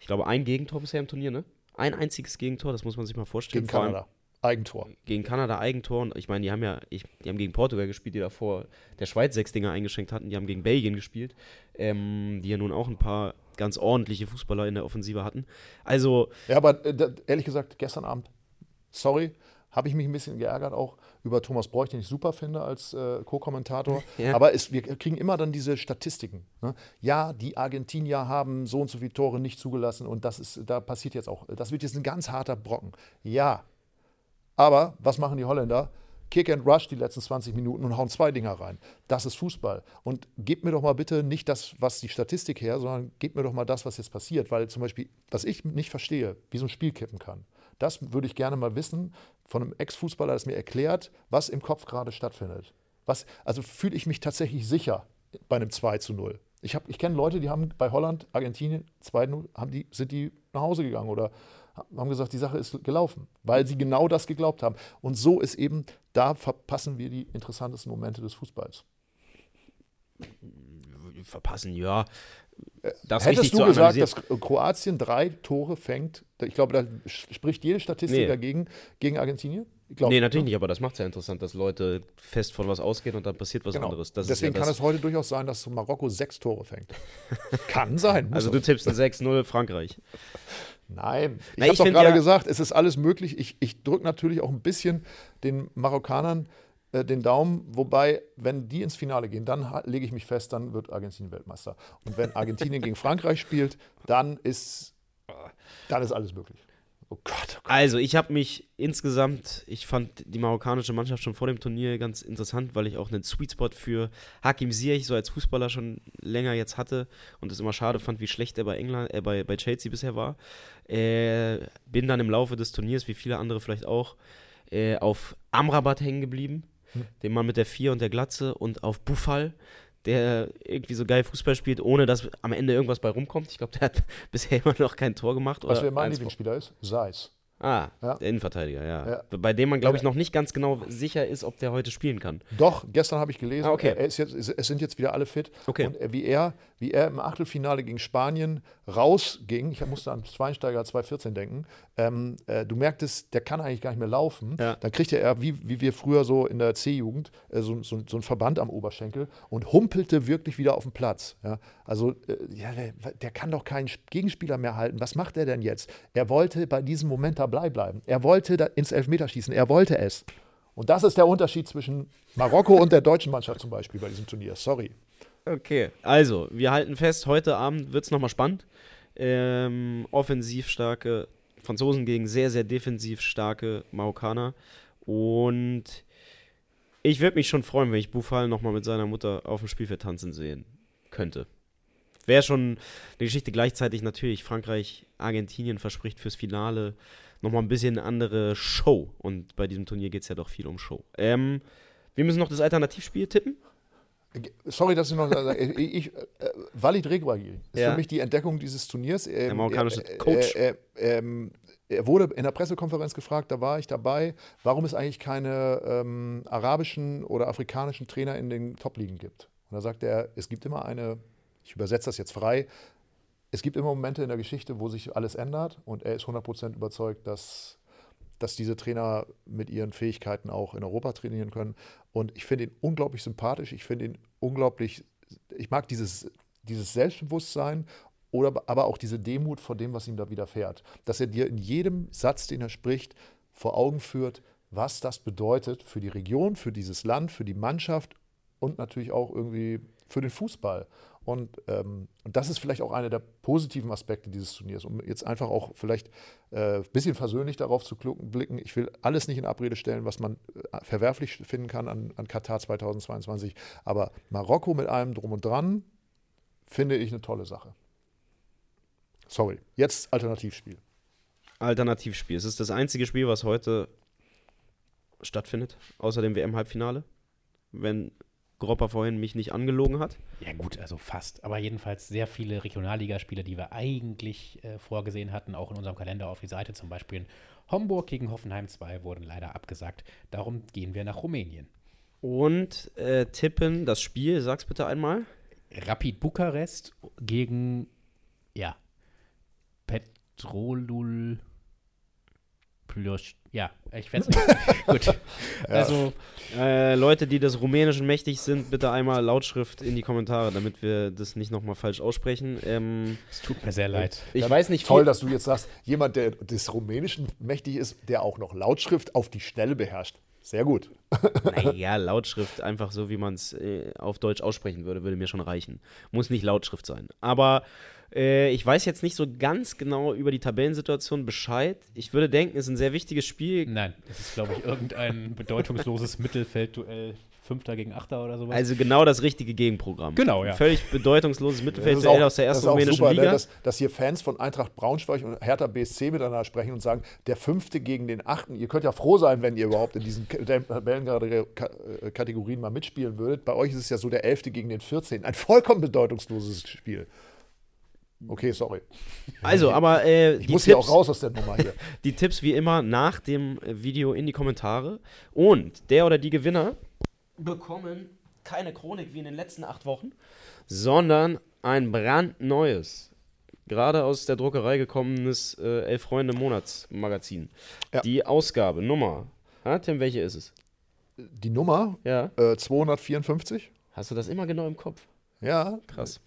Ich glaube, ein Gegentor bisher im Turnier, ne? Ein einziges Gegentor, das muss man sich mal vorstellen. Gegen Kanada. Eigentor. Gegen Kanada Eigentor. Und ich meine, die haben ja, ich, die haben gegen Portugal gespielt, die davor der Schweiz sechs Dinger eingeschenkt hatten. Die haben gegen Belgien gespielt, ähm, die ja nun auch ein paar ganz ordentliche Fußballer in der Offensive hatten. Also. Ja, aber äh, ehrlich gesagt, gestern Abend, sorry, habe ich mich ein bisschen geärgert auch über Thomas Bräuch, den ich super finde als äh, Co-Kommentator. [laughs] Ja. Aber es, wir kriegen immer dann diese Statistiken. Ne? Ja, die Argentinier haben so und so viele Tore nicht zugelassen und das ist, da passiert jetzt auch, das wird jetzt ein ganz harter Brocken. Ja, aber was machen die Holländer? Kick and Rush die letzten 20 Minuten und hauen zwei Dinger rein. Das ist Fußball. Und gebt mir doch mal bitte nicht das, was die Statistik her, sondern gebt mir doch mal das, was jetzt passiert. Weil zum Beispiel, was ich nicht verstehe, wie so ein Spiel kippen kann. Das würde ich gerne mal wissen von einem Ex-Fußballer, das mir erklärt, was im Kopf gerade stattfindet. Was, also fühle ich mich tatsächlich sicher bei einem 2 zu 0. Ich, ich kenne Leute, die haben bei Holland, Argentinien 2-0, haben die, sind die nach Hause gegangen oder haben gesagt, die Sache ist gelaufen, weil sie genau das geglaubt haben. Und so ist eben, da verpassen wir die interessantesten Momente des Fußballs. Verpassen, ja. Das Hättest du gesagt, dass Kroatien drei Tore fängt? Ich glaube, da spricht jede Statistik Nee. dagegen gegen Argentinien. Glaub, Nee, natürlich ne? nicht, aber das macht es ja interessant, dass Leute fest von was ausgehen und dann passiert was Genau. anderes. Das Deswegen ja kann es heute durchaus sein, dass Marokko sechs Tore fängt. kann [laughs] sein. Also du tippst ein 6-0 Frankreich. Nein, ich Na, habe doch gerade ja- gesagt, es ist alles möglich. Ich, ich drücke natürlich auch ein bisschen den Marokkanern äh, den Daumen, wobei, wenn die ins Finale gehen, dann lege ich mich fest, dann wird Argentinien Weltmeister. Und wenn Argentinien gegen Frankreich spielt, dann ist, dann ist alles möglich. Oh Gott, oh Gott. Also, ich habe mich insgesamt, ich fand die marokkanische Mannschaft schon vor dem Turnier ganz interessant, weil ich auch einen Sweet Spot für Hakim Ziyech so als Fußballer schon länger jetzt hatte und es immer schade fand, wie schlecht er bei England, äh, bei, bei Chelsea bisher war. Äh, bin dann im Laufe des Turniers, wie viele andere vielleicht auch, äh, auf Amrabat hängen geblieben, Hm. dem Mann mit der Vier und der Glatze und auf Buffal, der irgendwie so geil Fußball spielt, ohne dass am Ende irgendwas bei rumkommt. Ich glaube, der hat [laughs] bisher immer noch kein Tor gemacht. Was oder mein Lieblingsspieler ist? Seis. Ah, Ja. der Innenverteidiger, ja. Ja. Bei dem man, glaube ich, noch nicht ganz genau sicher ist, ob der heute spielen kann. Doch, gestern habe ich gelesen, Ah, okay. jetzt, es sind jetzt wieder alle fit. Okay. Und wie er, wie er im Achtelfinale gegen Spanien rausging, ich musste an Schweinsteiger 2014 denken, ähm, äh, du merktest, der kann eigentlich gar nicht mehr laufen. Ja. Dann kriegte er, wie, wie wir früher so in der C-Jugend, äh, so, so, so einen Verband am Oberschenkel und humpelte wirklich wieder auf den Platz. Ja? Also, äh, ja, der, der kann doch keinen Gegenspieler mehr halten. Was macht er denn jetzt? Er wollte bei diesem Moment dabei bleiben. Er wollte ins Elfmeterschießen. Er wollte es. Und das ist der Unterschied zwischen Marokko und der deutschen Mannschaft zum Beispiel bei diesem Turnier. Sorry. Okay. Also, wir halten fest, heute Abend wird es nochmal spannend. Ähm, offensiv starke Franzosen gegen sehr, sehr defensiv starke Marokkaner. Und ich würde mich schon freuen, wenn ich Bufal nochmal mit seiner Mutter auf dem Spielfeld tanzen sehen könnte. Wäre schon eine Geschichte gleichzeitig natürlich. Frankreich, Argentinien verspricht fürs Finale nochmal ein bisschen andere Show. Und bei diesem Turnier geht es ja doch viel um Show. Ähm, wir müssen noch das Alternativspiel tippen. Sorry, dass ich noch sage. Ich, äh, Walid Reguagui ist Ja. für mich die Entdeckung dieses Turniers. Ähm, Der marokkanische er, Coach. Er, er, ähm, er wurde in der Pressekonferenz gefragt, da war ich dabei, warum es eigentlich keine ähm, arabischen oder afrikanischen Trainer in den Top-Ligen gibt. Und da sagt er, es gibt immer eine, ich übersetze das jetzt frei, es gibt immer Momente in der Geschichte, wo sich alles ändert und er ist 100% überzeugt, dass, dass diese Trainer mit ihren Fähigkeiten auch in Europa trainieren können. Und ich finde ihn unglaublich sympathisch, ich finde ihn unglaublich, ich mag dieses, dieses Selbstbewusstsein oder aber auch diese Demut vor dem, was ihm da widerfährt. Dass er dir in jedem Satz, den er spricht, vor Augen führt, was das bedeutet für die Region, für dieses Land, für die Mannschaft und natürlich auch irgendwie für den Fußball. Und, ähm, und das ist vielleicht auch einer der positiven Aspekte dieses Turniers, um jetzt einfach auch vielleicht äh, ein bisschen versöhnlich darauf zu blicken. Ich will alles nicht in Abrede stellen, was man äh, verwerflich finden kann an, an Katar 2022. Aber Marokko mit allem drum und dran finde ich eine tolle Sache. Sorry, jetzt Alternativspiel. Alternativspiel. Es ist das einzige Spiel, was heute stattfindet, außer dem WM-Halbfinale. Wenn Gropper vorhin mich nicht angelogen hat. Ja, gut, also fast. Aber jedenfalls sehr viele Regionalligaspiele, die wir eigentlich äh, vorgesehen hatten, auch in unserem Kalender auf die Seite. Zum Beispiel in Homburg gegen Hoffenheim 2 wurden leider abgesagt. Darum gehen wir nach Rumänien. Und äh, tippen das Spiel, sag's bitte einmal. Rapid Bukarest gegen, ja, Petrolul Plus. Ja, ich weiß nicht. [laughs] Gut. Also, Äh, Leute, die des Rumänischen mächtig sind, bitte einmal Lautschrift in die Kommentare, damit wir das nicht nochmal falsch aussprechen. Ähm, es tut mir sehr leid. ich Dann weiß nicht Toll, dass du jetzt sagst, jemand, der des Rumänischen mächtig ist, der auch noch Lautschrift auf die Schnelle beherrscht. Sehr gut. Naja, Lautschrift, einfach so, wie man es äh, auf Deutsch aussprechen würde, würde mir schon reichen. Muss nicht Lautschrift sein. Aber äh, ich weiß jetzt nicht so ganz genau über die Tabellensituation Bescheid. Ich würde denken, es ist ein sehr wichtiges Spiel. Nein, das ist, glaube ich, irgendein [laughs] bedeutungsloses Mittelfeldduell Fünfter gegen Achter oder sowas. Also genau das richtige Gegenprogramm. Genau, ja. Völlig bedeutungsloses Mittelfeld auch- aus der das ersten ist auch rumänischen super, Liga. Ne, dass, dass hier Fans von Eintracht Braunschweig und Hertha BSC miteinander sprechen und sagen, der Fünfte gegen den Achten. Ihr könnt ja froh sein, wenn ihr überhaupt in diesen Tabellenkategorien mal mitspielen würdet. Bei euch ist es ja so der Elfte gegen den 14. Ein vollkommen bedeutungsloses Spiel. Okay, sorry. also, aber äh, Ich die, muss hier Tipps, auch raus aus der Nummer hier. [laughs] die Tipps wie immer nach dem äh, Video in die Kommentare. Und der oder die Gewinner bekommen keine Chronik wie in den letzten acht Wochen, sondern ein brandneues, gerade aus der Druckerei gekommenes äh, Elf Freunde Monatsmagazin. Ja. Die Ausgabe, Nummer. Ah, Tim, welche ist es? Die Nummer Ja. äh, 254. Hast du das immer genau im Kopf? Ja, Krass.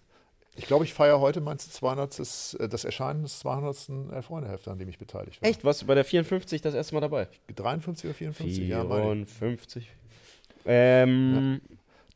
Ich glaube, ich feiere heute mein 200. äh, das Erscheinen des 200. Elf-Freunde-Hefte, an dem ich beteiligt war. Echt? Warst du bei der 54 das erste Mal dabei? 53 oder 54? Ja, meine. 54. Ähm,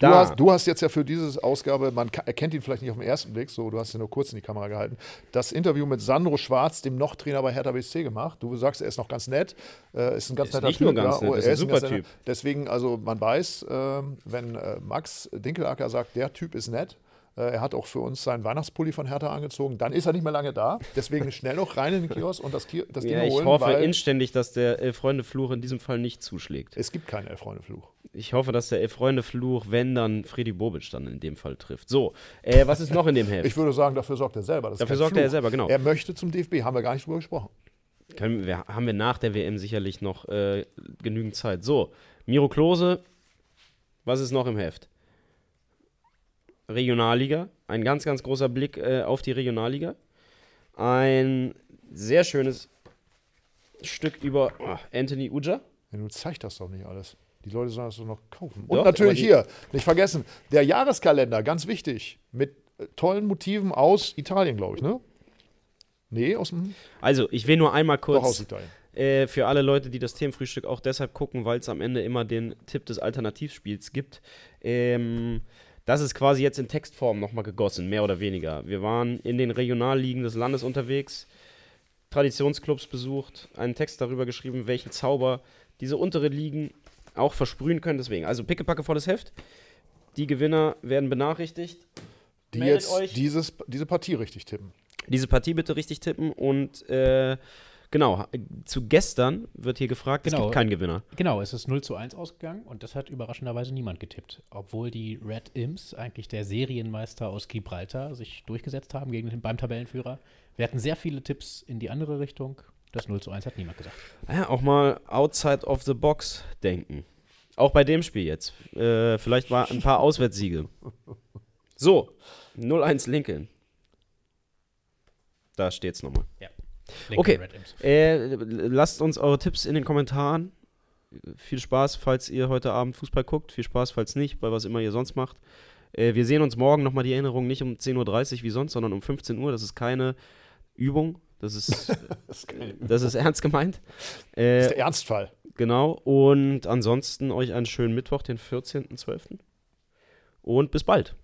Du da. hast, du hast jetzt ja für diese Ausgabe, man erkennt ihn vielleicht nicht auf den ersten Blick, so, du hast ihn nur kurz in die Kamera gehalten, das Interview mit Sandro Schwarz, dem noch-Trainer bei Hertha BSC gemacht. Du sagst, er ist noch ganz nett, äh, ist ein ganz Ist netter nicht nur ganz ja, nett, oh, ist er ein ein super Typ. Deswegen, also man weiß, ähm, wenn äh, Max Dinkelacker sagt, der Typ ist nett, äh, er hat auch für uns seinen Weihnachtspulli von Hertha angezogen, dann ist er nicht mehr lange da. Deswegen [laughs] schnell noch rein in den Kiosk und das, Ki das Ding Ja, ich holen, hoffe weil inständig, dass der Elf-Freunde-Fluch in diesem Fall nicht zuschlägt. es gibt keinen Elf-Freunde-Fluch. Ich hoffe, dass der Elf-Freunde-Fluch, wenn dann Freddy Bobic dann in dem Fall trifft. So, äh, was ist noch in dem [laughs] Heft? Ich würde sagen, dafür sorgt er selber. Dafür sorgt er Fluch. selber, genau. Er möchte zum DFB, haben wir gar nicht drüber gesprochen. Können wir, haben wir nach der WM sicherlich noch äh, genügend Zeit. So, Miro Klose, was ist noch im Heft? Regionalliga, ein ganz, ganz großer Blick äh, auf die Regionalliga. Ein sehr schönes Stück über oh, Anthony Uja. Ja, du zeigst das doch nicht alles. Die Leute sollen das doch noch kaufen. Und Doch, natürlich hier, nicht vergessen, der Jahreskalender, ganz wichtig, mit äh, tollen Motiven aus Italien, glaube ich, ne? Nee, aus dem, Also, ich will nur einmal doch aus kurz Italien. äh, für alle Leute, die das Themenfrühstück auch deshalb gucken, weil es am Ende immer den Tipp des Alternativspiels gibt. Ähm, das ist quasi jetzt in Textform nochmal gegossen, mehr oder weniger. Wir waren in den Regionalligen des Landes unterwegs, Traditionsclubs besucht, einen Text darüber geschrieben, welchen Zauber diese untere Ligen auch versprühen können. Deswegen, also pickepacke volles Heft. Die Gewinner werden benachrichtigt. Die meldet jetzt euch. dieses, diese Partie richtig tippen. Diese Partie bitte richtig tippen und äh, genau, zu gestern wird hier gefragt, es Genau. gibt keinen Gewinner. Genau, es ist 0 zu 1 ausgegangen und das hat überraschenderweise niemand getippt. Obwohl die Red Imps, eigentlich der Serienmeister aus Gibraltar, sich durchgesetzt haben gegen den, beim Tabellenführer. Wir hatten sehr viele Tipps in die andere Richtung. Das 0 zu 1 hat niemand gesagt. Ja, auch mal outside of the box denken. Auch bei dem Spiel jetzt. Äh, vielleicht war ein paar Auswärtssiege. So, 0-1 Lincoln. Da steht's nochmal. Lincoln Okay. Äh, lasst uns eure Tipps in den Kommentaren. Viel Spaß, falls ihr heute Abend Fußball guckt. Viel Spaß, falls nicht, bei was immer ihr sonst macht. Äh, wir sehen uns morgen nochmal die Erinnerung nicht um 10.30 Uhr wie sonst, sondern um 15 Uhr. Das ist keine Übung. Das ist, [laughs] Das ist, das ist ernst gemeint. das Äh, ist der Ernstfall. Genau. Und ansonsten euch einen schönen Mittwoch, den 14.12. Und bis bald.